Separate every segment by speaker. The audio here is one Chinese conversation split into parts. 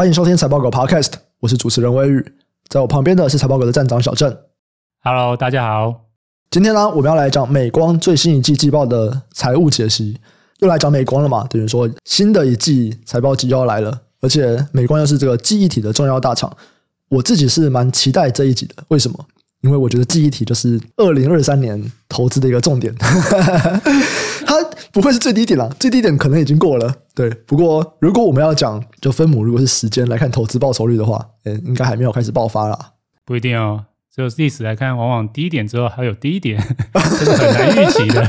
Speaker 1: 欢迎收听财报狗 Podcast，我是主持人威宇，在我旁边的是财报狗的站长小郑。
Speaker 2: Hello，大家好。
Speaker 1: 今天呢，我们要来讲美光最新一季季报的财务解析，又来讲美光了嘛？等于说新的一季财报季又要来了，而且美光又是这个记忆体的重要大厂，我自己是蛮期待这一集的。为什么？因为我觉得记忆体就是二零二三年投资的一个重点，它不会是最低点了，最低点可能已经过了。对，不过如果我们要讲就分母，如果是时间来看投资报酬率的话，诶，应该还没有开始爆发啦。
Speaker 2: 不一定哦。就历史来看，往往低点之后还有低点，这是很难预期的。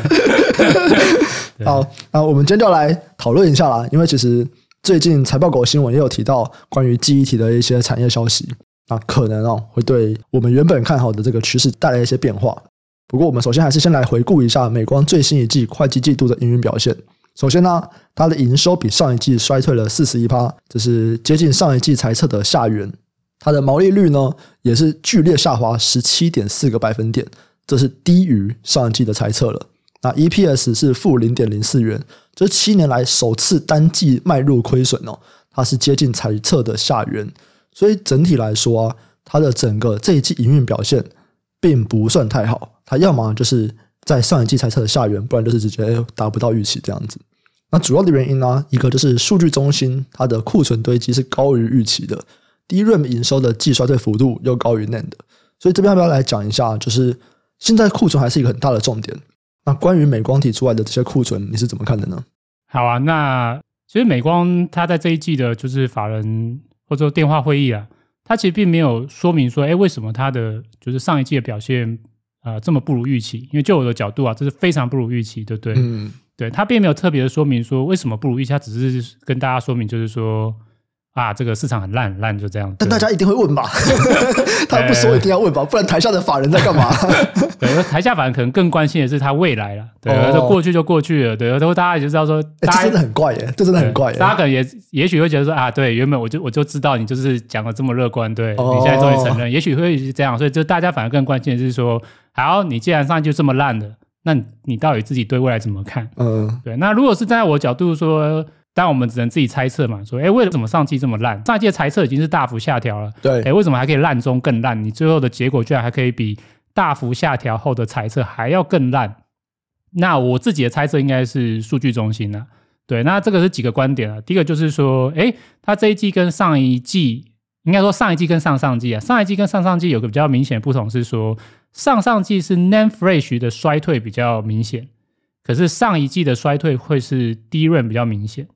Speaker 1: 好，那我们今天就来讨论一下啦。因为其实最近财报狗新闻也有提到关于记忆体的一些产业消息，那可能哦会对我们原本看好的这个趋势带来一些变化。不过，我们首先还是先来回顾一下美光最新一季会计季度的营运表现。首先呢，它的营收比上一季衰退了四十一趴，这是接近上一季财测的下缘。它的毛利率呢，也是剧烈下滑十七点四个百分点，这是低于上一季的财测了。那 EPS 是负零点零四元，这是七年来首次单季迈入亏损哦。它是接近财测的下缘，所以整体来说啊，它的整个这一季营运表现并不算太好。它要么就是在上一季财测的下缘，不然就是直接达不到预期这样子。那主要的原因呢，一个就是数据中心它的库存堆积是高于预期的。DRAM 营收的季衰退幅度又高于 NAND，所以这边要不要来讲一下？就是现在库存还是一个很大的重点。那关于美光提出来的这些库存，你是怎么看的呢？
Speaker 2: 好啊，那其实美光它在这一季的就是法人或者说电话会议啊，他其实并没有说明说，哎，为什么他的就是上一季的表现啊、呃、这么不如预期？因为就我的角度啊，这是非常不如预期，对不对？嗯，对，他并没有特别的说明说为什么不如预期，他只是跟大家说明就是说。啊，这个市场很烂很烂，就这样。
Speaker 1: 但大家一定会问吧？他不说一定要问吧？不然台下的法人在干嘛？
Speaker 2: 对，台下法人可能更关心的是他未来了。对，这、哦、过去就过去了。对，然后大家也就知道说，大家
Speaker 1: 这真的很怪耶，这真的很怪耶。
Speaker 2: 大家可能也也许会觉得说啊，对，原本我就我就知道你就是讲的这么乐观，对、哦、你现在终于承认，也许会是这样。所以就大家反而更关心的是说，好，你既然上去就这么烂的，那你到底自己对未来怎么看？嗯，对。那如果是站在我的角度说。但我们只能自己猜测嘛，说，哎，为什么上季这么烂？上一季的猜测已经是大幅下调了，对，哎，为什么还可以烂中更烂？你最后的结果居然还可以比大幅下调后的猜测还要更烂？那我自己的猜测应该是数据中心了，对，那这个是几个观点啊？第一个就是说，哎，它这一季跟上一季，应该说上一季跟上上季啊，上一季跟上上季有个比较明显的不同是说，上上季是 NAND Flash 的衰退比较明显，可是上一季的衰退会是 DRAM 比较明显。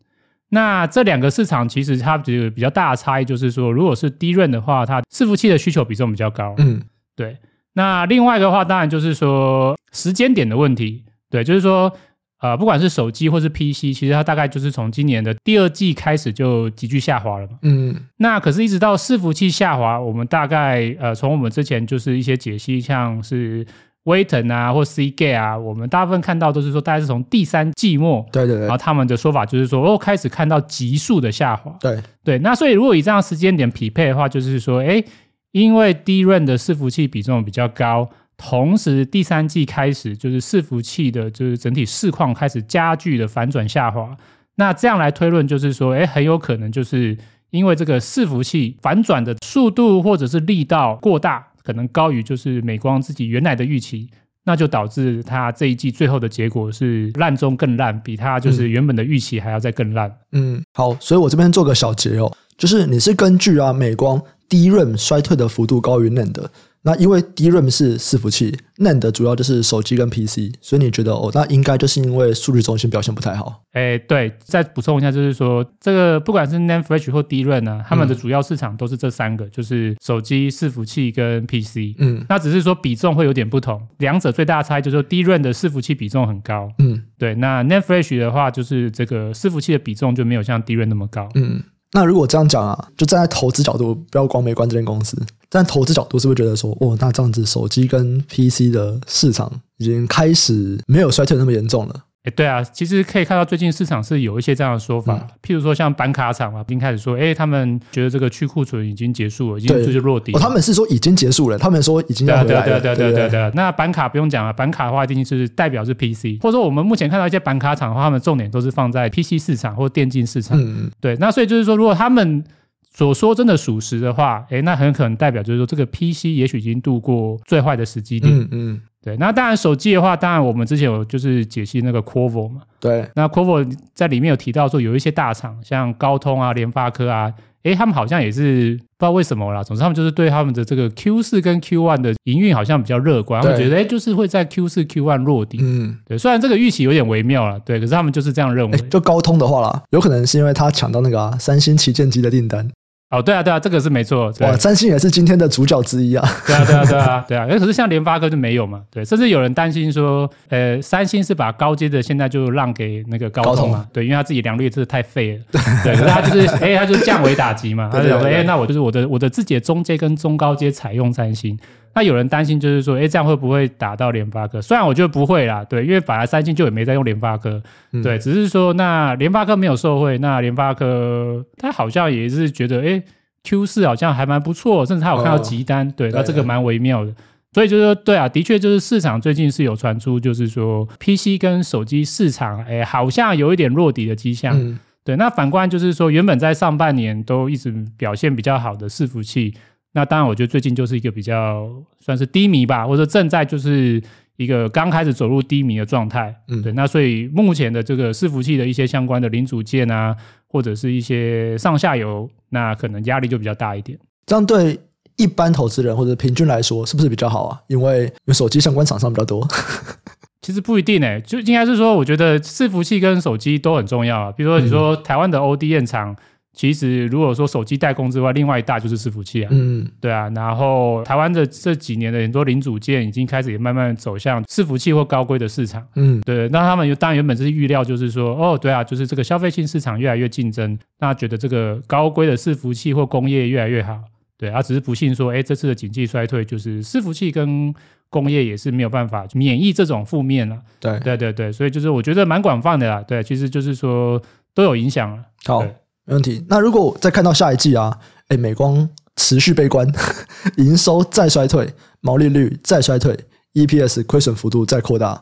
Speaker 2: 那这两个市场其实它有比较大的差异，就是说，如果是 DRAM 的话，它伺服器的需求比重比较高。嗯，对。那另外一个话，当然就是说时间点的问题。对，就是说，呃，不管是手机或是 PC，其实它大概就是从今年的第二季开始就急剧下滑了嘛。嗯。那可是，一直到伺服器下滑，我们大概呃，从我们之前就是一些解析，像是。威腾啊，或 Seagate 啊，我们大部分看到都是说，大概是从第三季末，对对对，然后他们的说法就是说，哦，开始看到急速的下滑，对对。那所以如果以这样时间点匹配的话，就是说，哎，因为 DRAM 的伺服器比重比较高，同时第三季开始就是伺服器的，就是整体市况开始加剧的反转下滑。那这样来推论，就是说，哎，很有可能就是因为这个伺服器反转的速度或者是力道过大。可能高于就是美光自己原来的预期，那就导致它这一季最后的结果是烂中更烂，比它就是原本的预期还要再更烂。
Speaker 1: 嗯，好，所以我这边做个小结哦，就是你是根据啊美光 DRAM 衰退的幅度高于 NAND 的。那因为 DRAM 是伺服器，NAND 主要就是手机跟 PC，所以你觉得哦，那应该就是因为数据中心表现不太好。
Speaker 2: 哎，对，再补充一下，就是说这个不管是 NAND Flash 或 DRAM 呢，他们的主要市场都是这三个，嗯、就是手机、伺服器跟 PC。嗯，那只是说比重会有点不同，两者最大的差异就是说 DRAM 的伺服器比重很高。嗯，对，那 NAND Flash 的话，就是这个伺服器的比重就没有像 DRAM 那么高。嗯。
Speaker 1: 那如果这样讲啊，就站在投资角度，不要光没关这间公司，站在投资角度是不是觉得说，哦，那这样子手机跟 PC 的市场已经开始没有衰退那么严重了？
Speaker 2: 哎，对啊，其实可以看到最近市场是有一些这样的说法，嗯、譬如说像板卡厂啊，已经开始说，哎，他们觉得这个去库存已经结束了，已经就是落底
Speaker 1: 他们是说已经结束了，他们说已经要回来了。对对对对对对对。那板卡不用讲了，板卡的话一定是代表是 PC，或者说我们目前看到一些板卡厂的话，他们重点都是放在 PC 市场或电竞市场。嗯嗯。对，那所以就是说，如果他们
Speaker 2: 所说真的属实的话，哎，那很可能代表就是说这个 PC 也许已经度过最坏的时机点。
Speaker 1: 嗯嗯，
Speaker 2: 对。那当然手机的话，当然我们之前有就是解析那个 Qorvo 嘛。
Speaker 1: 对。
Speaker 2: 那 Qorvo 在里面有提到说，有一些大厂像高通啊、联发科啊。哎，他们好像也是不知道为什么啦。总之，他们就是对他们的这个 Q 四跟 Q one 的营运好像比较乐观。他们觉得，哎，就是会在 Q 四、Q one 落地。嗯，对。虽然这个预期有点微妙了，对，可是他们就是这样认为。
Speaker 1: 就高通的话啦，有可能是因为他抢到那个、啊、三星旗舰机的订单。
Speaker 2: 哦，对啊，对啊，这个是没错。
Speaker 1: 哇，三星也是今天的主角之一啊。
Speaker 2: 对啊，对啊，对啊，对啊。可是像联发科就没有嘛？对，甚至有人担心说，呃，三星是把高阶的现在就让给那个高通嘛？通对，因为他自己良率真的太废了。对，可是他就是，哎，他就是降维打击嘛。他就说，哎，那我就是我的我的自己的中阶跟中高阶采用三星。那有人担心，就是说，哎，这样会不会打到联发科？虽然我觉得不会啦，对，因为本来三星就也没在用联发科，对，只是说那联发科没有受惠，那联发科他好像也是觉得，哎。Q 四好像还蛮不错，甚至他有看到急单，哦、对，那这个蛮微妙的。所以就是说，对啊，的确就是市场最近是有传出，就是说 PC 跟手机市场，哎，好像有一点落底的迹象。嗯、对，那反观就是说，原本在上半年都一直表现比较好的伺服器，那当然我觉得最近就是一个比较算是低迷吧，或者正在就是一个刚开始走入低迷的状态。嗯，对，那所以目前的这个伺服器的一些相关的零组件啊。或者是一些上下游，那可能压力就比较大一点。
Speaker 1: 这样对一般投资人或者平均来说，是不是比较好啊？因为有手机相关厂商比较多。
Speaker 2: 其实不一定诶、欸，就应该是说，我觉得伺服器跟手机都很重要啊。比如说，你说台湾的 ODM 厂。其实，如果说手机代工之外，另外一大就是伺服器啊。嗯，对啊。然后，台湾的这几年的很多零组件已经开始也慢慢走向伺服器或高规的市场。嗯，对。那他们当然原本是预料，就是说，哦，对啊，就是这个消费性市场越来越竞争，那觉得这个高规的伺服器或工业越来越好。对啊，只是不幸说，哎，这次的经济衰退，就是伺服器跟工业也是没有办法免疫这种负面了。对，对，对，对。所以就是我觉得蛮广泛的啦。对，其实就是说都有影响了。
Speaker 1: 好。没问题。那如果再看到下一季啊，哎，美光持续悲观，营收再衰退，毛利率再衰退，EPS 亏损幅度再扩大。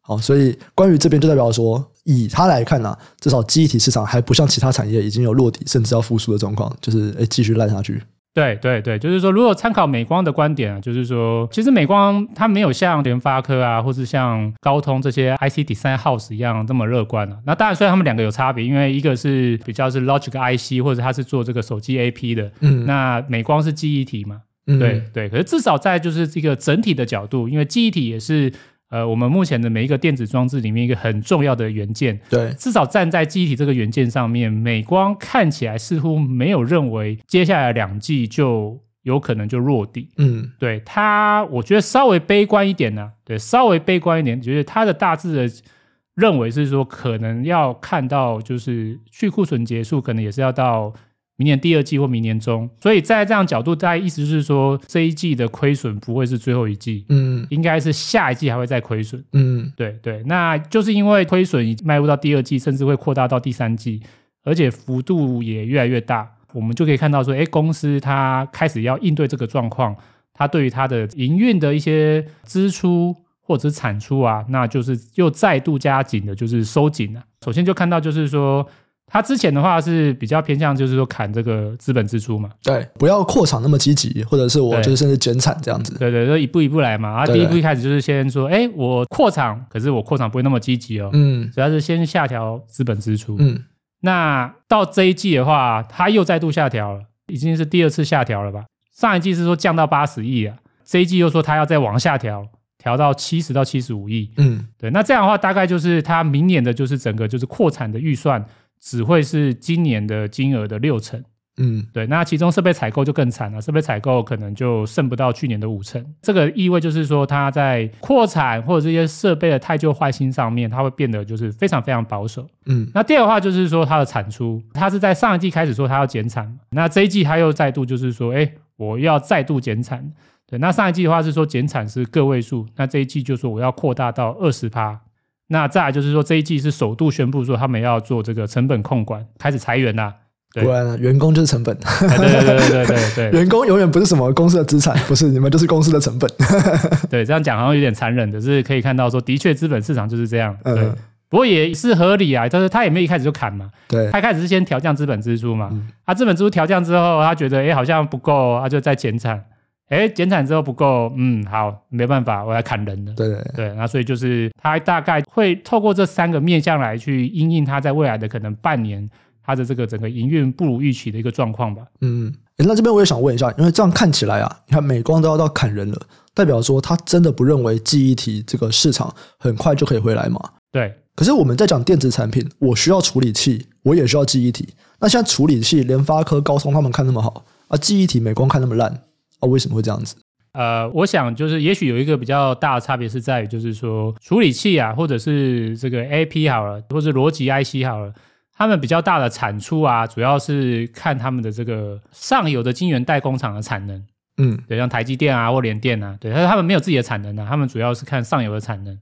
Speaker 1: 好，所以关于这边就代表说，以他来看呢、啊，至少记忆体市场还不像其他产业已经有落底，甚至要复苏的状况，就是哎继续烂下去。
Speaker 2: 对对对，就是说，如果参考美光的观点啊，就是说，其实美光它没有像联发科啊，或是像高通这些 IC Design House 一样这么乐观啊。那当然，虽然他们两个有差别，因为一个是比较是 Logic IC，或者它是做这个手机 AP 的，嗯，那美光是记忆体嘛，嗯，对对。可是至少在就是这个整体的角度，因为记忆体也是。呃，我们目前的每一个电子装置里面一个很重要的元件，对，至少站在记忆体这个元件上面，美光看起来似乎没有认为接下来两季就有可能就落地。嗯，对它，我觉得稍微悲观一点呢、啊，对，稍微悲观一点，觉得它的大致的认为是说，可能要看到就是去库存结束，可能也是要到。明年第二季或明年中，所以在这样角度，大概意思就是说，这一季的亏损不会是最后一季，嗯，应该是下一季还会再亏损，嗯，对对，那就是因为亏损已经迈入到第二季，甚至会扩大到第三季，而且幅度也越来越大，我们就可以看到说，哎，公司它开始要应对这个状况，它对于它的营运的一些支出或者产出啊，那就是又再度加紧的，就是收紧了。首先就看到就是说。他之前的话是比较偏向，就是说砍这个资本支出嘛，
Speaker 1: 对，不要扩厂那么积极，或者是我就是甚至减产这样子，
Speaker 2: 对对，就一步一步来嘛。啊，第一步一开始就是先说，哎，我扩厂，可是我扩厂不会那么积极哦，嗯，主要是先下调资本支出，嗯，那到这一季的话，他又再度下调了，已经是第二次下调了吧？上一季是说降到八十亿啊，这一季又说他要再往下调，调到七十到七十五亿，嗯，对，那这样的话大概就是他明年的就是整个就是扩产的预算。只会是今年的金额的六成，嗯，对，那其中设备采购就更惨了，设备采购可能就剩不到去年的五成。这个意味就是说，它在扩产或者这些设备的太旧换新上面，它会变得就是非常非常保守，嗯。那第二的话就是说，它的产出，它是在上一季开始说它要减产，那这一季它又再度就是说，哎，我要再度减产，对。那上一季的话是说减产是个位数，那这一季就说我要扩大到二十趴。那再来就是说，这一季是首度宣布说他们要做这个成本控管，开始裁员啦。
Speaker 1: 果然，员工就是成本。
Speaker 2: 对对对对对对，
Speaker 1: 员工永远不是什么公司的资产，不是你们就是公司的成本。
Speaker 2: 对，这样讲好像有点残忍的，是可以看到说，的确资本市场就是这样。对，不过也是合理啊，就是他也没有一开始就砍嘛，
Speaker 1: 对，
Speaker 2: 他一开始是先调降资本支出嘛，
Speaker 1: 嗯、
Speaker 2: 啊，资本支出调降之后，他觉得哎好像不够，他就再减产，哎减产之后不够，嗯好，没办法，我要砍人了，
Speaker 1: 对对
Speaker 2: 对，那所以就是他大概会透过这三个面向来去因应他在未来的可能半年他的这个整个营运不如预期的一个状况吧，
Speaker 1: 嗯，那这边我也想问一下，因为这样看起来啊，你看美光都要到砍人了，代表说他真的不认为记忆体这个市场很快就可以回来吗？
Speaker 2: 对。
Speaker 1: 可是我们在讲电子产品，我需要处理器，我也需要记忆体。那现在处理器，联发科、高通他们看那么好，啊，记忆体美光看那么烂，啊，为什么会这样子？
Speaker 2: 呃，我想就是，也许有一个比较大的差别是在于，就是说处理器啊，或者是这个 AP 好了，或者逻辑 IC 好了，他们比较大的产出啊，主要是看他们的这个上游的晶圆代工厂的产能。
Speaker 1: 嗯，
Speaker 2: 对，像台积电啊或联电啊，对，但是他们没有自己的产能啊，他们主要是看上游的产能。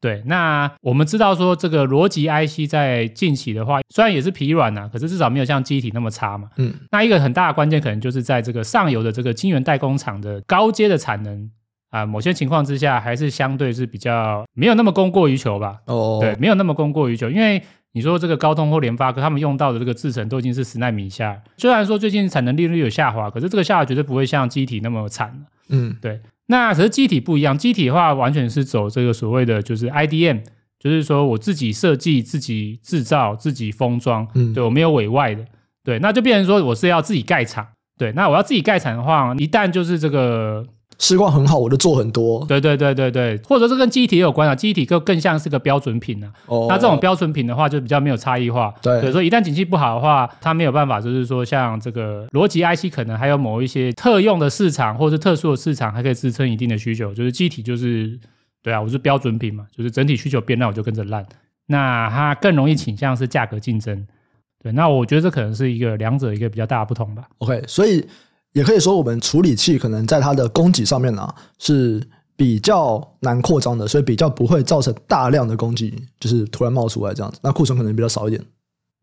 Speaker 2: 对，那我们知道说这个逻辑 IC 在近期的话，虽然也是疲软呐、啊，可是至少没有像记忆体那么差嘛。
Speaker 1: 嗯，
Speaker 2: 那一个很大的关键可能就是在这个上游的这个晶圆代工厂的高阶的产能啊，某些情况之下还是相对是比较没有那么供过于求吧。
Speaker 1: 哦，
Speaker 2: 对，没有那么供过于求，因为你说这个高通或联发科他们用到的这个制程都已经是十纳米以下，虽然说最近产能利率有下滑，可是这个下滑绝对不会像记忆体那么惨。
Speaker 1: 嗯，
Speaker 2: 对。那可是机体不一样，机体的话完全是走这个所谓的就是 IDM。就是说，我自己设计、自己制造、自己封装，
Speaker 1: 嗯，
Speaker 2: 对我没有委外的，对，那就变成说我是要自己盖厂，对，那我要自己盖厂的话，一旦就是这个
Speaker 1: 市况很好，我就做很多，
Speaker 2: 对对对对对，或者是跟记忆体也有关啊，记忆体更更像是个标准品啊，
Speaker 1: 哦，
Speaker 2: 那这种标准品的话就比较没有差异化，
Speaker 1: 对，
Speaker 2: 所以说一旦景气不好的话，它没有办法，就是说像这个逻辑 IC 可能还有某一些特用的市场或者是特殊的市场还可以支撑一定的需求，就是记忆体就是。对啊，我是标准品嘛，就是整体需求变烂，我就跟着烂。那它更容易倾向是价格竞争。对，那我觉得这可能是一个两者一个比较大的不同吧。
Speaker 1: OK，所以也可以说，我们处理器可能在它的供给上面呢、是比较难扩张的，所以比较不会造成大量的供给就是突然冒出来这样子。那库存可能比较少一点。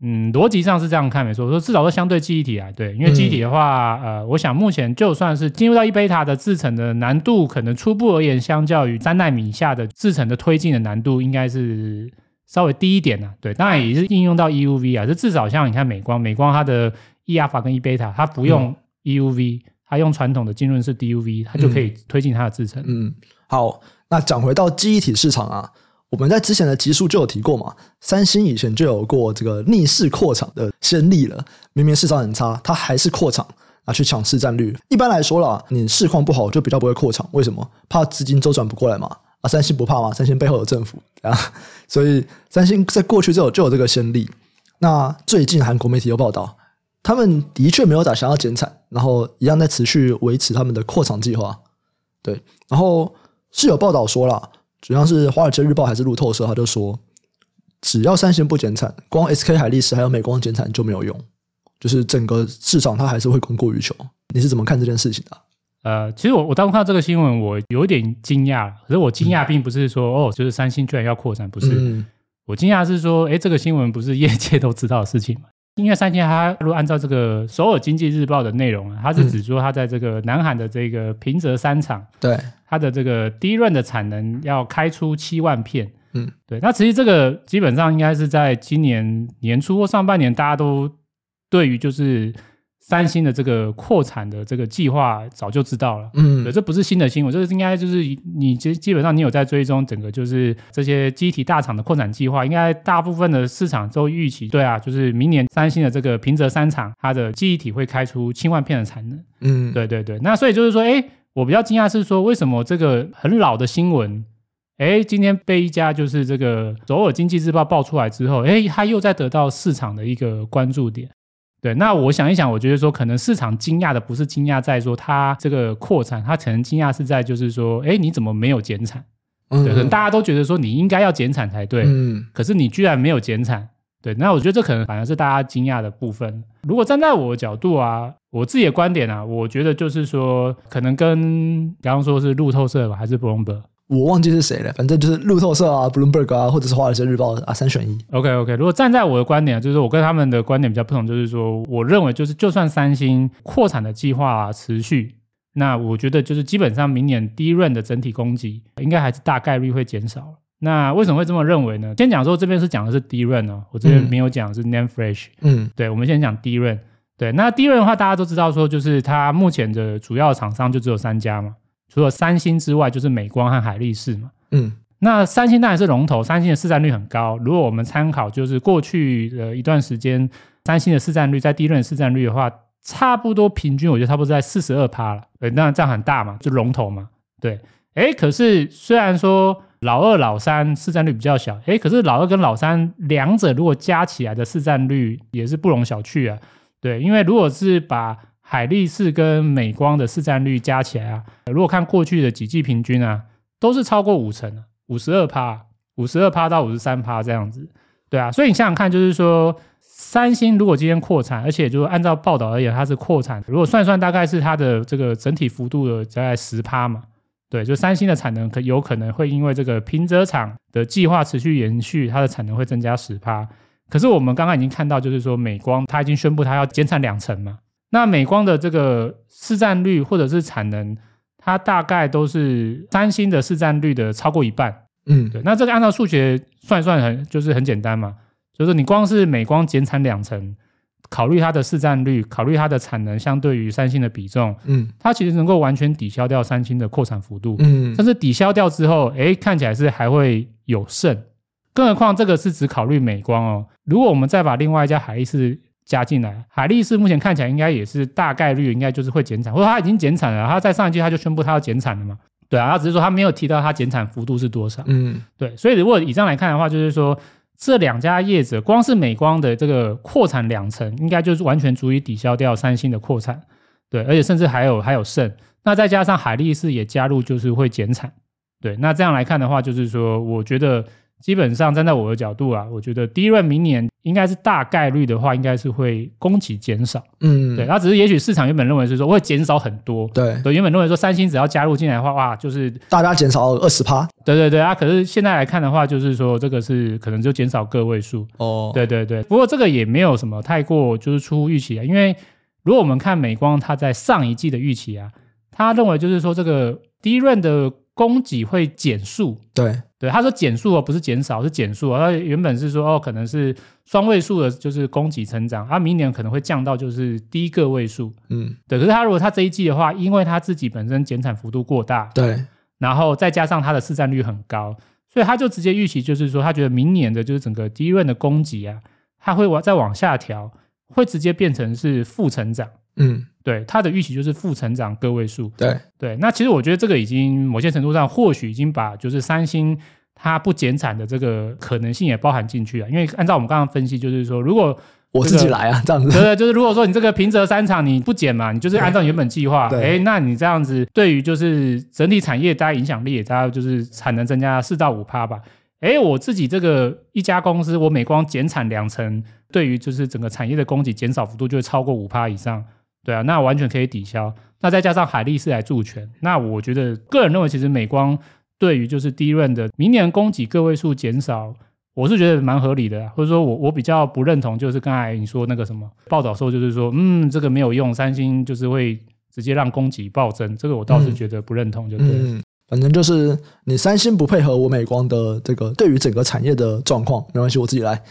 Speaker 2: 嗯，逻辑上是这样看没错，说至少说相对记忆体啊，对，因为记忆体的话，呃，我想目前就算是进入到一贝塔的制程的难度，可能初步而言，相较于三奈米以下的制程的推进的难度，应该是稍微低一点呢、对，当然也是应用到 EUV 啊，这至少像你看美光，美光它的 E 阿法跟 E 贝塔，它不用 EUV，、嗯、它用传统的浸润式 DUV，它就可以推进它的制程。
Speaker 1: 嗯，好，那讲回到记忆体市场啊。我们在之前的集数就有提过嘛，三星以前就有过这个逆势扩厂的先例了。明明市场很差，它还是扩厂啊，去抢市占率。一般来说啦，你市况不好就比较不会扩厂，为什么？怕资金周转不过来嘛。啊，三星不怕嘛，三星背后有政府啊，所以三星在过去就有就有这个先例。那最近韩国媒体有报道，他们的确没有打想要减产，然后一样在持续维持他们的扩厂计划。对，然后是有报道说了。主要是《华尔街日报》还是路透社，他就说，只要三星不减产，光 SK 海力士还有美光减产就没有用，就是整个市场它还是会供过于求。你是怎么看这件事情的？
Speaker 2: 呃，其实我我当时看到这个新闻，我有一点惊讶。可是我惊讶并不是说、嗯、哦，就是三星居然要扩产，不是。嗯、我惊讶是说，哎，这个新闻不是业界都知道的事情吗？因为三千它如果按照这个《首尔经济日报》的内容啊，它是指说它在这个南韩的这个平泽三厂，
Speaker 1: 对
Speaker 2: 它的这个 DRAM 的产能要开出七万片，
Speaker 1: 嗯，
Speaker 2: 对。那其实这个基本上应该是在今年年初或上半年，大家都对于就是。三星的这个扩产的这个计划早就知道了，
Speaker 1: 嗯，
Speaker 2: 对，这不是新的新闻，这是应该就是你基基本上你有在追踪整个就是这些机体大厂的扩产计划，应该大部分的市场都预期，对啊，就是明年三星的这个平泽三厂，它的记忆体会开出七万片的产能，
Speaker 1: 嗯，
Speaker 2: 对对对，那所以就是说，哎，我比较惊讶是说，为什么这个很老的新闻，哎，今天被一家就是这个首尔经济日报爆出来之后，哎，它又在得到市场的一个关注点。对，那我想一想，我觉得说，可能市场惊讶的不是惊讶在说它这个扩产，它可能惊讶是在就是说，哎，你怎么没有减产？对，可能大家都觉得说你应该要减产才对，
Speaker 1: 嗯，
Speaker 2: 可是你居然没有减产，对，那我觉得这可能反而是大家惊讶的部分。如果站在我的角度啊，我自己的观点啊，我觉得就是说，可能跟刚刚说是路透社吧，还是 Bloomberg。
Speaker 1: 我忘记是谁了，反正就是路透社啊、Bloomberg 啊，或者是华尔街日报啊，三选一。
Speaker 2: OK OK，如果站在我的观点，就是我跟他们的观点比较不同，就是说，我认为就是就算三星扩产的计划、啊、持续，那我觉得就是基本上明年 DRAM 的整体供给应该还是大概率会减少。那为什么会这么认为呢？先讲说这边是讲的是 DRAM 哦，我这边没有讲是 NAND Flash。
Speaker 1: 嗯，
Speaker 2: 对，我们先讲 DRAM。对，那 DRAM 的话，大家都知道说，就是它目前的主要厂商就只有三家嘛，除了三星之外，就是美光和海力士嘛。
Speaker 1: 嗯，
Speaker 2: 那三星当然是龙头，三星的市占率很高。如果我们参考就是过去的一段时间，三星的市占率在 DRAM 市占率的话，差不多平均，我觉得差不多在四十二趴了。对，那这样很大嘛，就龙头嘛。对，哎，可是虽然说老二、老三市占率比较小，哎，可是老二跟老三两者如果加起来的市占率也是不容小觑啊。对，因为如果是把海力士跟美光的市占率加起来啊，如果看过去的几季平均啊，都是超过五成，五十二趴，五十二趴到五十三趴这样子。对啊，所以你想想看，就是说三星如果今天扩产，而且就按照报道而言，它是扩产，如果算算大概是它的这个整体幅度的大概十趴嘛。对，就三星的产能可有可能会因为这个平泽厂的计划持续延续，它的产能会增加十趴。可是我们刚刚已经看到，就是说美光它已经宣布它要减产两成嘛。那美光的这个市占率或者是产能，它大概都是三星的市占率的超过一半。
Speaker 1: 嗯，
Speaker 2: 对。那这个按照数学算一算很就是很简单嘛，就是你光是美光减产两成，考虑它的市占率，考虑它的产能相对于三星的比重，
Speaker 1: 嗯，
Speaker 2: 它其实能够完全抵消掉三星的扩产幅度。
Speaker 1: 嗯，
Speaker 2: 但是抵消掉之后，哎，看起来是还会有剩。更何况这个是只考虑美光哦，如果我们再把另外一家海力士加进来，海力士目前看起来应该也是大概率应该就是会减产，或者他已经减产了，他在上一季他就宣布他要减产了嘛，对啊，他只是说他没有提到他减产幅度是多少，
Speaker 1: 嗯，
Speaker 2: 对，所以如果以这样来看的话，就是说这两家业者光是美光的这个扩产两成，应该就是完全足以抵消掉三星的扩产，对，而且甚至还有还有剩，那再加上海力士也加入就是会减产，对，那这样来看的话，就是说我觉得。基本上站在我的角度啊，我觉得 DRAM 明年应该是大概率的话，应该是会供给减少。
Speaker 1: 嗯，
Speaker 2: 对，那只是也许市场原本认为是说会减少很多。
Speaker 1: 对，
Speaker 2: 对，原本认为说三星只要加入进来的话，哇，就是
Speaker 1: 大家减少二十趴。
Speaker 2: 对对对啊，可是现在来看的话，就是说这个是可能就减少个位数。
Speaker 1: 哦，
Speaker 2: 对对对，不过这个也没有什么太过就是出乎预期啊，因为如果我们看美光，它在上一季的预期啊，他认为就是说这个 DRAM 的供给会减速。
Speaker 1: 对。
Speaker 2: 对，他说减速哦，不是减少，是减速哦。他原本是说哦，可能是双位数的，就是供给成长，他明年可能会降到就是低个位数。
Speaker 1: 嗯，
Speaker 2: 对。可是他如果他这一季的话，因为他自己本身减产幅度过大，
Speaker 1: 对，
Speaker 2: 然后再加上他的市占率很高，所以他就直接预期就是说，他觉得明年的就是整个 DRAM 的供给啊，他会往再往下调，会直接变成是负成长。
Speaker 1: 嗯。
Speaker 2: 对，它的预期就是负成长个位数。
Speaker 1: 对
Speaker 2: 对，那其实我觉得这个已经某些程度上，或许已经把就是三星它不减产的这个可能性也包含进去了。因为按照我们刚刚分析，就是说，如果、
Speaker 1: 我自己来啊，这样子，
Speaker 2: 对对，就是如果说你这个平泽三厂你不减嘛，你就是按照原本计划，哎，那你这样子对于就是整体产业大家影响力也大概就是产能增加四到五趴吧。哎，我自己这个一家公司，我每光减产两成，对于就是整个产业的供给减少幅度就会超过五趴以上。对啊，那完全可以抵消。那再加上海力士来助权，那我觉得个人认为，其实美光对于就是 DRAM 的明年供给个位数减少，我是觉得蛮合理的。或者说我我比较不认同，就是刚才你说那个什么报道说，就是说嗯，这个没有用，三星就是会直接让供给暴增，这个我倒是觉得不认同，就对。
Speaker 1: 嗯嗯反正就是你三星不配合我美光的这个对于整个产业的状况，没关系，我自己来。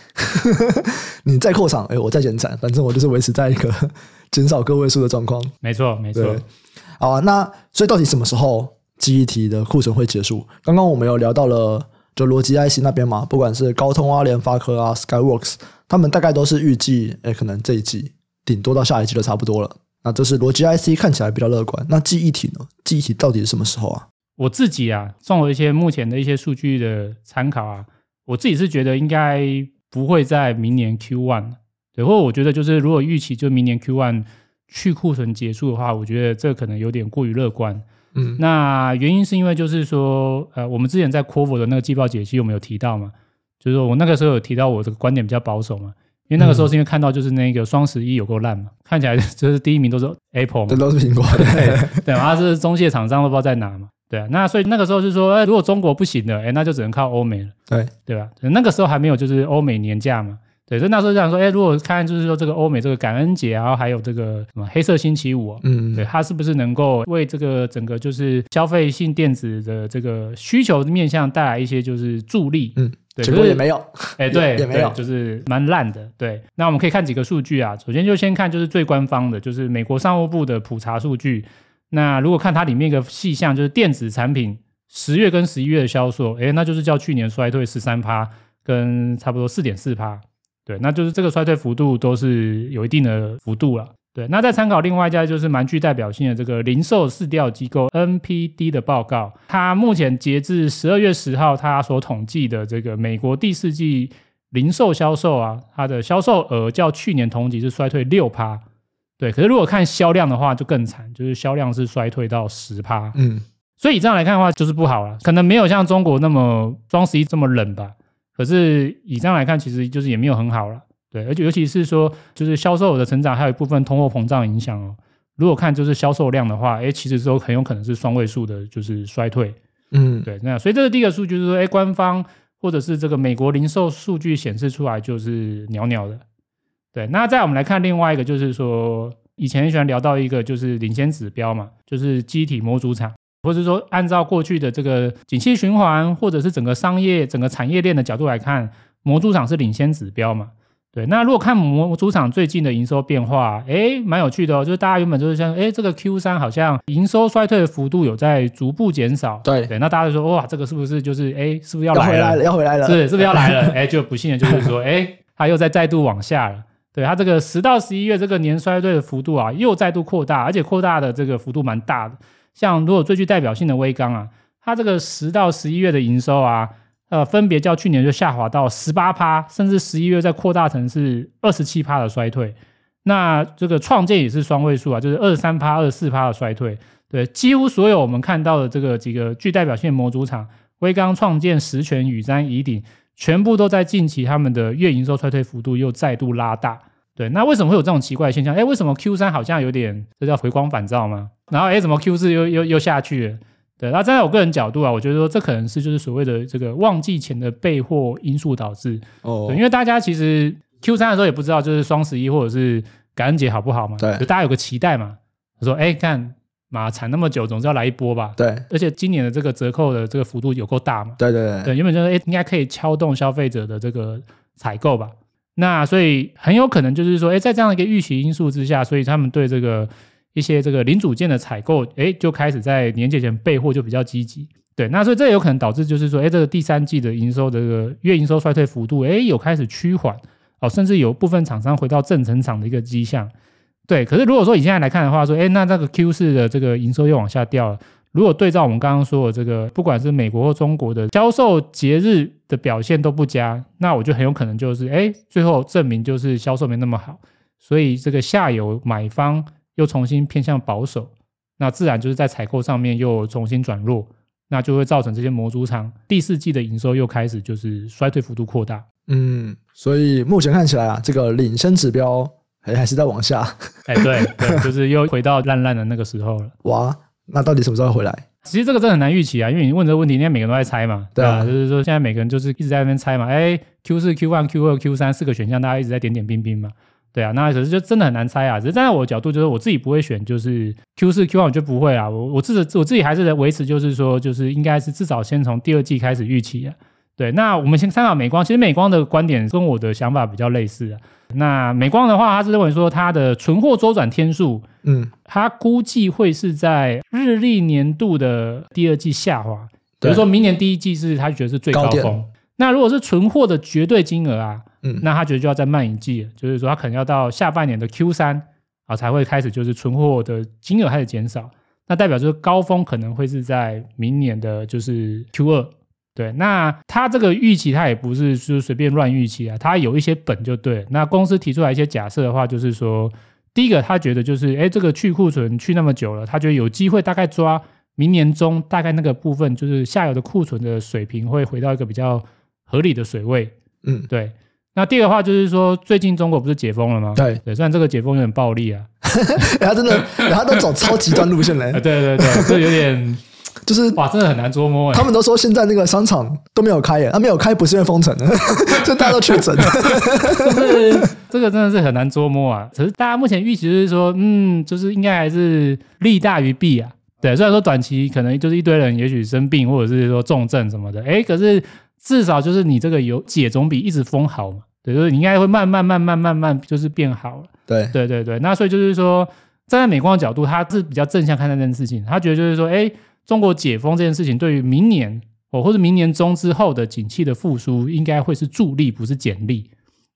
Speaker 1: 你再扩厂，哎，我再减产，反正我就是维持在一个 减少个位数的状况。
Speaker 2: 没错，没错。
Speaker 1: 好啊，那所以到底什么时候记忆体的库存会结束？刚刚我们有聊到了，就逻辑 IC 那边嘛，不管是高通啊、联发科啊、Skyworks，他们大概都是预计，哎，可能这一季顶多到下一季就差不多了。那这是逻辑 IC 看起来比较乐观。那记忆体呢？记忆体到底是什么时候啊？
Speaker 2: 我自己啊，综合一些目前的一些数据的参考啊，我自己是觉得应该不会在明年 Q one，对，或者我觉得就是如果预期就明年 Q one 去库存结束的话，我觉得这可能有点过于乐观。
Speaker 1: 嗯，
Speaker 2: 那原因是因为就是说，呃，我们之前在 Qorvo 的那个季报解析有没有提到嘛？就是说我那个时候有提到我这个观点比较保守嘛，因为那个时候是因为看到就是那个双十一有够烂嘛，看起来 就是第一名都是 Apple 嘛，
Speaker 1: 这都是苹果，
Speaker 2: 对，对，然后是中介厂商都不知道在哪嘛。对啊，那所以那个时候是说，哎，如果中国不行了，哎，那就只能靠欧美了，
Speaker 1: 对
Speaker 2: 对吧？那个时候还没有就是欧美年假嘛，对，所以那时候就想说，哎，如果看就是说这个欧美这个感恩节，然后还有这个什么黑色星期五，啊，嗯，对，它是不是能够为这个整个就是消费性电子的这个需求面向带来一些就是助力？嗯，对，
Speaker 1: 结果也没有，
Speaker 2: 哎，对，
Speaker 1: 也，也没有，
Speaker 2: 就是蛮烂的。对，那我们可以看几个数据啊，首先就先看就是最官方的，就是美国商务部的普查数据。那如果看它里面一个细项，就是电子产品十月跟十一月的销售，哎，那就是较去年衰退十三趴，跟差不多四点四趴。对，那就是这个衰退幅度都是有一定的幅度了。对，那再参考另外一家就是蛮具代表性的这个零售市调机构 NPD 的报告，它目前截至十二月十号，它所统计的这个美国第四季零售销售啊，它的销售额较去年同期是衰退六趴。对，可是如果看销量的话，就更惨，就是销量是衰退到十趴。嗯，所以以这样来看的话，就是不好了，可能没有像中国那么双十一这么冷吧。可是以这样来看，其实就是也没有很好了，对，而且尤其是说，就是销售额的成长，还有一部分通货膨胀影响哦。如果看就是销售量的话，哎，其实都很有可能是双位数的，就是衰退。嗯，对，那所以这是第一个数据就是说，哎，官方或者是这个美国零售数据显示出来就是鸟鸟的。对，那再我们来看另外一个，就是说以前很喜欢聊到一个就是领先指标嘛，就是记忆体模组厂。或者说，按照过去的这个景气循环，或者是整个商业、整个产业链的角度来看，模组厂是领先指标嘛？对。那如果看模组厂最近的营收变化，诶，蛮有趣的哦。就是大家原本就是像，诶，这个 Q 三好像营收衰退的幅度有在逐步减少。
Speaker 1: 对
Speaker 2: 对。那大家就说，哇，这个是不是就是，诶，是不是要来了？
Speaker 1: 要回来了？
Speaker 2: 是，是不是要来了？诶，就不幸的就是说，诶，它又在再度往下了。对，它这个十到十一月这个年衰退的幅度啊，又再度扩大，而且扩大的这个幅度蛮大的。像如果最具代表性的威刚啊，它这个十到十一月的营收啊，呃，分别较去年就下滑到十八趴，甚至十一月再扩大成是二十七趴的衰退。那这个创建也是双位数啊，就是二十三趴、二十四趴的衰退。对，几乎所有我们看到的这个几个具代表性的模组厂，威刚、创建、十銓、宇瞻、宜鼎，全部都在近期他们的月营收衰退幅度又再度拉大。对，那为什么会有这种奇怪的现象？哎，为什么 Q 三好像有点这叫回光返照吗？然后哎，怎么 Q 四又又又下去了？对，那站在我个人角度啊，我觉得说这可能是就是所谓的这个旺季前的备货因素导致。哦，对，因为大家其实 Q 三的时候也不知道就是双十一或者是感恩节好不好嘛？对，就大家有个期待嘛。他说，哎，看妈产那么久，总是要来一波吧？对，而且今年的这个折扣的这个幅度有够大嘛？对对对，对，原本就是哎，应该可以敲动消费者的这个采购吧？那所以很有可能就是说，哎，在这样一个预期因素之下，所以他们对这个一些这个零组件的采购，哎，就开始在年节前备货就比较积极。对，那所以这有可能导致就是说，哎，这个第三季的营收的这个月营收衰退幅度，哎，有开始趋缓哦，甚至有部分厂商回到正成长的一个迹象。对，可是如果说以现在来看的话，说，哎，那这个 Q 四的这个营收又往下掉了。如果对照我们刚刚说的这个，不管是美国或中国的销售节日的表现都不佳，那我就很有可能就是，哎，最后证明就是销售没那么好，所以这个下游买方又重新偏向保守，那自然就是在采购上面又重新转弱，那就会造成这些模组厂第四季的营收又开始就是衰退幅度扩大。
Speaker 1: 嗯，所以目前看起来啊，这个领先指标还还是在往下。
Speaker 2: 哎，对对，就是又回到烂烂的那个时候了。
Speaker 1: 哇！那到底什么时候回来？
Speaker 2: 其实这个真的很难预期啊，因为你问这个问题，应该每个人都在猜嘛，对啊，就是说现在每个人就是一直在那边猜嘛，哎，Q 四、Q one、Q 二、Q 三四个选项，大家一直在点点兵兵嘛，对啊，那可是就真的很难猜啊。只是站在我的角度，就是我自己不会选，就是 Q 四、Q one 我就不会啊，我我自己我自己还是维持，就是说，就是应该是至少先从第二季开始预期啊。对，那我们先参考美光，其实美光的观点跟我的想法比较类似啊。那美光的话，他是认为说它的存货周转天数，嗯，他估计会是在日历年度的第二季下滑，比如说明年第一季是他觉得是最高峰。高那如果是存货的绝对金额啊，嗯，那他觉得就要再慢一季，就是说他可能要到下半年的 Q 三啊才会开始就是存货的金额开始减少，那代表就是高峰可能会是在明年的就是 Q 二。对，那他这个预期，他也不是说随便乱预期啊，他有一些本就对。那公司提出来一些假设的话，就是说，第一个他觉得就是，哎，这个去库存去那么久了，他觉得有机会大概抓明年中大概那个部分，就是下游的库存的水平会回到一个比较合理的水位。嗯，对。那第二个话就是说，最近中国不是解封了吗？对，对，虽然这个解封有点暴力啊，
Speaker 1: 他真的，他都走超极端路线嘞。
Speaker 2: 对对对，这有点。
Speaker 1: 就是
Speaker 2: 哇，真的很难捉摸哎。
Speaker 1: 他们都说现在那个商场都没有开耶，啊，没有开不是因为封城的，就大家都确诊。
Speaker 2: 就 是这个真的是很难捉摸啊。可是大家目前预期就是说，嗯，就是应该还是利大于弊啊。对，虽然说短期可能就是一堆人也许生病或者是说重症什么的，哎，可是至少就是你这个有解总比一直封好嘛。对，就是你应该会慢慢慢慢慢慢就是变好了。
Speaker 1: 对
Speaker 2: 对对对，那所以就是说。站在美光的角度，他是比较正向看待这件事情。他觉得就是说，哎，中国解封这件事情，对于明年哦，或者明年中之后的景气的复苏，应该会是助力，不是减力。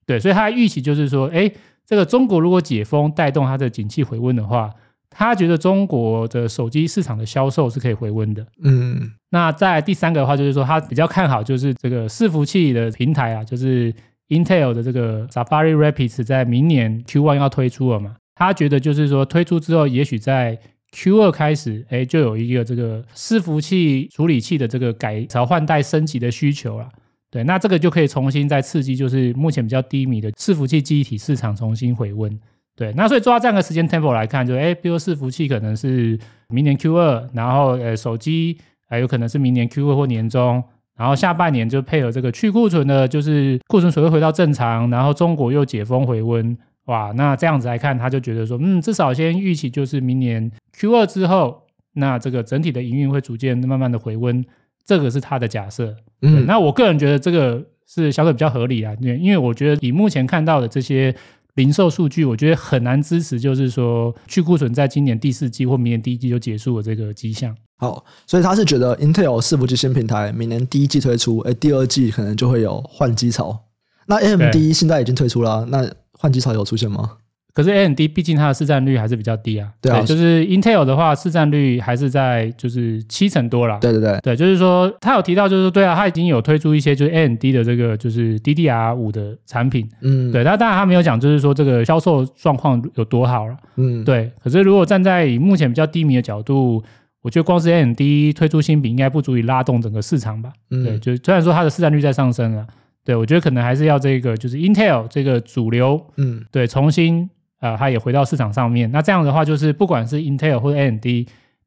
Speaker 2: 对，所以他的预期就是说，哎，这个中国如果解封带动它的景气回温的话，他觉得中国的手机市场的销售是可以回温的。
Speaker 1: 嗯，
Speaker 2: 那在第三个的话，就是说他比较看好，就是这个伺服器的平台啊，就是 Intel 的这个 Safari Rapids 在明年 Q1 要推出了嘛。他觉得就是说推出之后，也许在 Q 二开始，哎，就有一个这个伺服器处理器的这个改朝换代升级的需求了。对，那这个就可以重新再刺激，就是目前比较低迷的伺服器记忆体市场重新回温。对，那所以抓这样的时间 tempo 来看，就哎，比如伺服器可能是明年 Q 二，然后呃手机还有可能是明年 Q 二或年中，然后下半年就配合这个去库存的，就是库存所谓回到正常，然后中国又解封回温。哇，那这样子来看，他就觉得说，嗯，至少先预期就是明年 Q 二之后，那这个整体的营运会逐渐慢慢的回温，这个是他的假设。嗯，那我个人觉得这个是相对比较合理啊，因为因为我觉得以目前看到的这些零售数据，我觉得很难支持，就是说去库存在今年第四季或明年第一季就结束了这个迹象。
Speaker 1: 好，所以他是觉得 Intel 伺服器新平台明年第一季推出，哎，第二季可能就会有换机潮。那 AMD 现在已经推出了啊，那。换机潮有出现吗？
Speaker 2: 可是 AMD 毕竟它的市占率还是比较低啊。
Speaker 1: 对啊，
Speaker 2: 就是 Intel 的话，市占率还是在就是七成多啦。
Speaker 1: 对对对，
Speaker 2: 对，就是说他有提到，就是对啊，他已经有推出一些就是 AMD 的这个就是 DDR 五的产品。嗯，对，但当然他没有讲，就是说这个销售状况有多好了。嗯，对。可是如果站在以目前比较低迷的角度，我觉得光是 AMD 推出新品应该不足以拉动整个市场吧。嗯，对，就虽然说它的市占率在上升了。对，我觉得可能还是要这个，就是 Intel 这个主流，嗯，对，重新啊、呃，它也回到市场上面。那这样的话，就是不管是 Intel 或者 AMD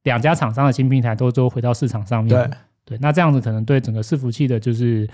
Speaker 2: 两家厂商的新平台都都回到市场上面。对，对，那这样子可能对整个伺服器的，就是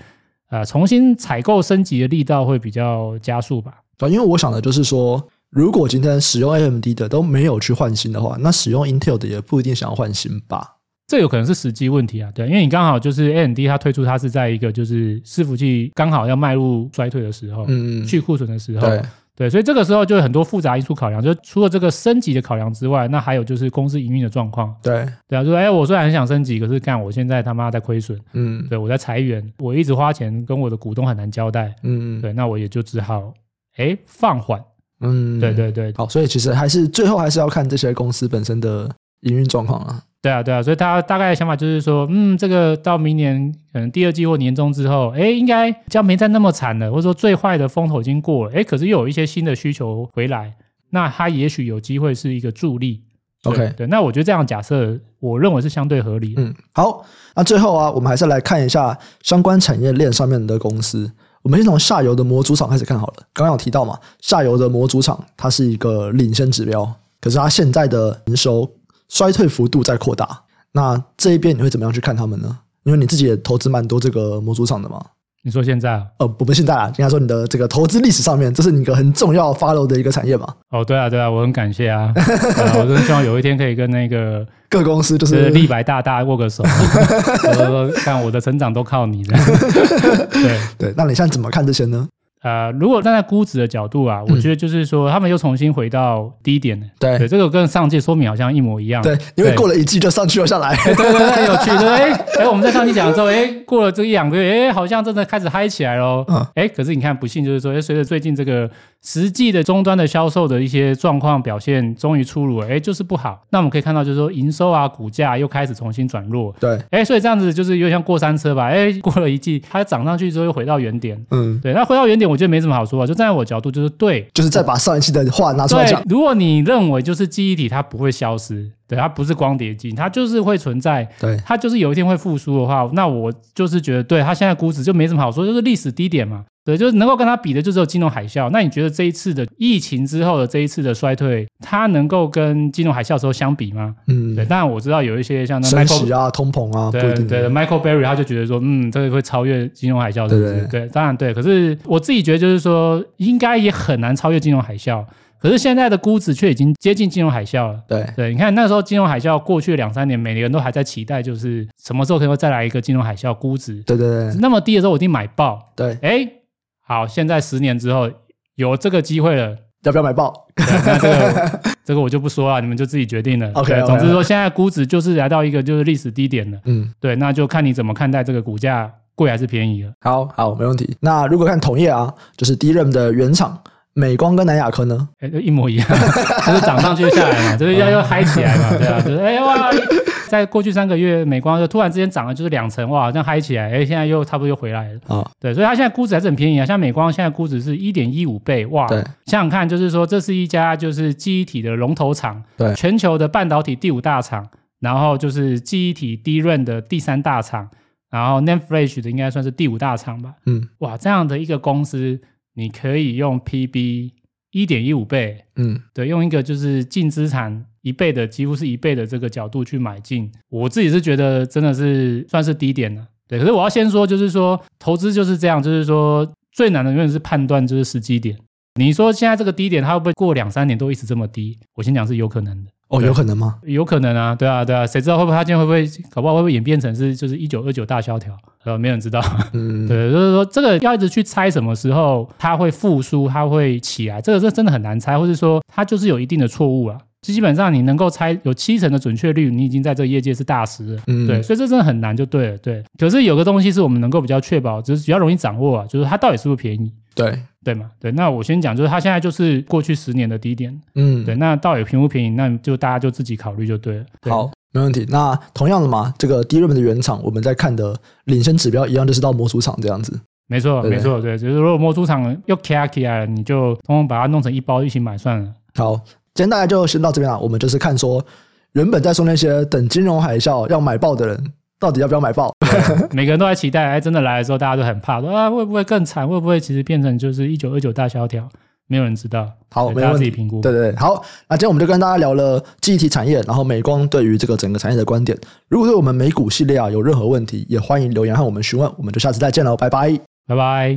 Speaker 2: 呃重新采购升级的力道会比较加速吧。
Speaker 1: 对，因为我想的就是说，如果今天使用 AMD 的都没有去换新的话，那使用 Intel 的也不一定想要换新吧。
Speaker 2: 这有可能是时机问题啊，对，因为你刚好就是 AMD 它推出它是在一个就是伺服器刚好要迈入衰退的时候，嗯，去库存的时候，对，对，所以这个时候就有很多复杂因素考量，就除了这个升级的考量之外，那还有就是公司营运的状况，
Speaker 1: 对，对
Speaker 2: 啊，就说哎，我虽然很想升级，可是干我现在他妈在亏损，嗯，对，我在裁员，我一直花钱跟我的股东很难交代，嗯，对，那我也就只好哎放缓，嗯，对对对，
Speaker 1: 好，所以其实还是最后还是要看这些公司本身的营运状况啊。
Speaker 2: 对啊，对啊，所以他大概的想法就是说，嗯，这个到明年可能第二季或年中之后，哎，应该将没再那么惨了，或者说最坏的风头已经过了，哎，可是又有一些新的需求回来，那它也许有机会是一个助力。OK，对，那我觉得这样假设，我认为是相对合理。
Speaker 1: 嗯，好，那最后啊，我们还是来看一下相关产业链上面的公司。我们先从下游的模组厂开始看好了。刚刚有提到嘛，下游的模组厂它是一个领先指标，可是它现在的营收。衰退幅度在扩大，那这一边你会怎么样去看他们呢？因为你自己也投资蛮多这个模组厂的嘛。
Speaker 2: 你说现在啊？
Speaker 1: 呃，不不，现在啊，应该说你的这个投资历史上面，这是你一个很重要 follow 的一个产业嘛。
Speaker 2: 哦，对啊，对啊，我很感谢啊，啊我真的希望有一天可以跟那个
Speaker 1: 各公司就是
Speaker 2: 立白大大握个手，我说看我的成长都靠你这样。对
Speaker 1: 对，那你现在怎么看这些呢？
Speaker 2: 呃，如果站在估值的角度啊，我觉得就是说，他们又重新回到低点了。
Speaker 1: 对，
Speaker 2: 对，这个跟上届说明好像一模一样。
Speaker 1: 对，因为过了一季就上去了下来。
Speaker 2: 对对对，很有趣。对，哎 哎，我们在上期讲的时候，哎，过了这一两个月，哎，好像真的开始嗨起来喽。嗯。哎，可是你看，不幸就是说，哎，随着最近这个实际的终端的销售的一些状况表现终于出炉了，哎，就是不好。那我们可以看到，就是说营收啊，股价又开始重新转弱。
Speaker 1: 对。
Speaker 2: 哎，所以这样子就是有点像过山车吧？哎，过了一季，它涨上去之后又回到原点。嗯。对，那回到原点，我觉得没什么好说的。就站在我角度，就是对，
Speaker 1: 就是再把上一期的话拿出来讲。
Speaker 2: 如果你认为就是记忆体它不会消失，对，它不是光碟机，它就是会存在，
Speaker 1: 对，
Speaker 2: 它就是有一天会复苏的话，那我就是觉得，对，它现在估值就没什么好说，就是历史低点嘛。对，就是能够跟它比的，就只有金融海啸。那你觉得这一次的疫情之后的这一次的衰退，它能够跟金融海啸时候相比吗？嗯，对。当然我知道有一些像那 Michael
Speaker 1: 啊、通膨啊，
Speaker 2: 对对，对，Michael Berry 他就觉得说，嗯，这个会超越金融海啸？对，对，对，当然对。可是我自己觉得就是说，应该也很难超越金融海啸。可是现在的估值却已经接近金融海啸了。对对，你看那时候金融海啸过去两三年，每个人都还在期待，就是什么时候可以再来一个金融海啸估值。对对对，那么低的时候我一定买爆。对，哎，好，现在十年之后有这个机会了，
Speaker 1: 要不要买爆？
Speaker 2: 那这个这个我就不说了，你们就自己决定了。OK，总之说现在估值就是来到一个就是历史低点了。嗯，对，那就看你怎么看待这个股价贵还是便宜了。
Speaker 1: 好好，没问题。那如果看同业啊，就是 DRAM 的原厂。美光跟南亚科呢？
Speaker 2: 哎，一模一样，就是涨上去下来嘛，就是要要嗨起来嘛，对啊，就是哎哇，在过去三个月，美光就突然之间涨了就是两成，哇，好像嗨起来，哎，现在又差不多又回来了。啊，哦、对，所以它现在估值还是很便宜啊，像美光现在估值是一点一五倍，哇，对，想想看，就是说这是一家就是记忆体的龙头厂，对，全球的半导体第五大厂，然后就是记忆体 DRAM 的第三大厂，然后 NAND Flash 的应该算是第五大厂吧，嗯，哇，这样的一个公司。你可以用 PB 一点一五倍，嗯，对，用一个就是净资产一倍的，几乎是一倍的这个角度去买进，我自己是觉得真的是算是低点了，对。可是我要先说，就是说投资就是这样，就是说最难的永远是判断就是时机点。你说现在这个低点，它会不会过两三年都一直这么低？我先讲是有可能的。
Speaker 1: 哦，有可能吗？
Speaker 2: 有可能啊，对啊，对啊，谁知道会不会他今天会不会搞不好会不会演变成是就是一九二九大萧条？呃，没人知道。嗯，对，就是说这个要一直去猜什么时候它会复苏，它会起来，这个是真的很难猜，或者说它就是有一定的错误啊。基本上你能够猜有七成的准确率，你已经在这个业界是大师了。嗯，对，所以这真的很难，就对了，对。可是有个东西是我们能够比较确保，就是比较容易掌握啊，就是它到底是不是便宜？
Speaker 1: 对，
Speaker 2: 对嘛，对。那我先讲，就是它现在就是过去十年的低点。嗯，对。那到底便不便宜？那就大家就自己考虑就对了。对。
Speaker 1: 好，没问题。那同样的嘛，这个 DRAM 的原厂，我们在看的领先指标一样，就是到模组厂这样子。
Speaker 2: 没错，对对没错，对。就是如果模组厂又卡起来了，你就通通把它弄成一包一起买算了。
Speaker 1: 好。今天大家就先到这边了。我们就是看说，原本在说那些等金融海啸要买爆的人，到底要不要买爆？
Speaker 2: 每个人都在期待，哎，真的来的时候，大家都很怕，说啊，会不会更惨？会不会其实变成就是一九二九大萧条？没有人知道。
Speaker 1: 好，大家自己评估。对对对，好。那今天我们就跟大家聊了记忆体产业，然后美光对于这个整个产业的观点。如果对我们美股系列啊有任何问题，也欢迎留言和我们询问。我们就下次再见喽，拜拜，
Speaker 2: 拜拜。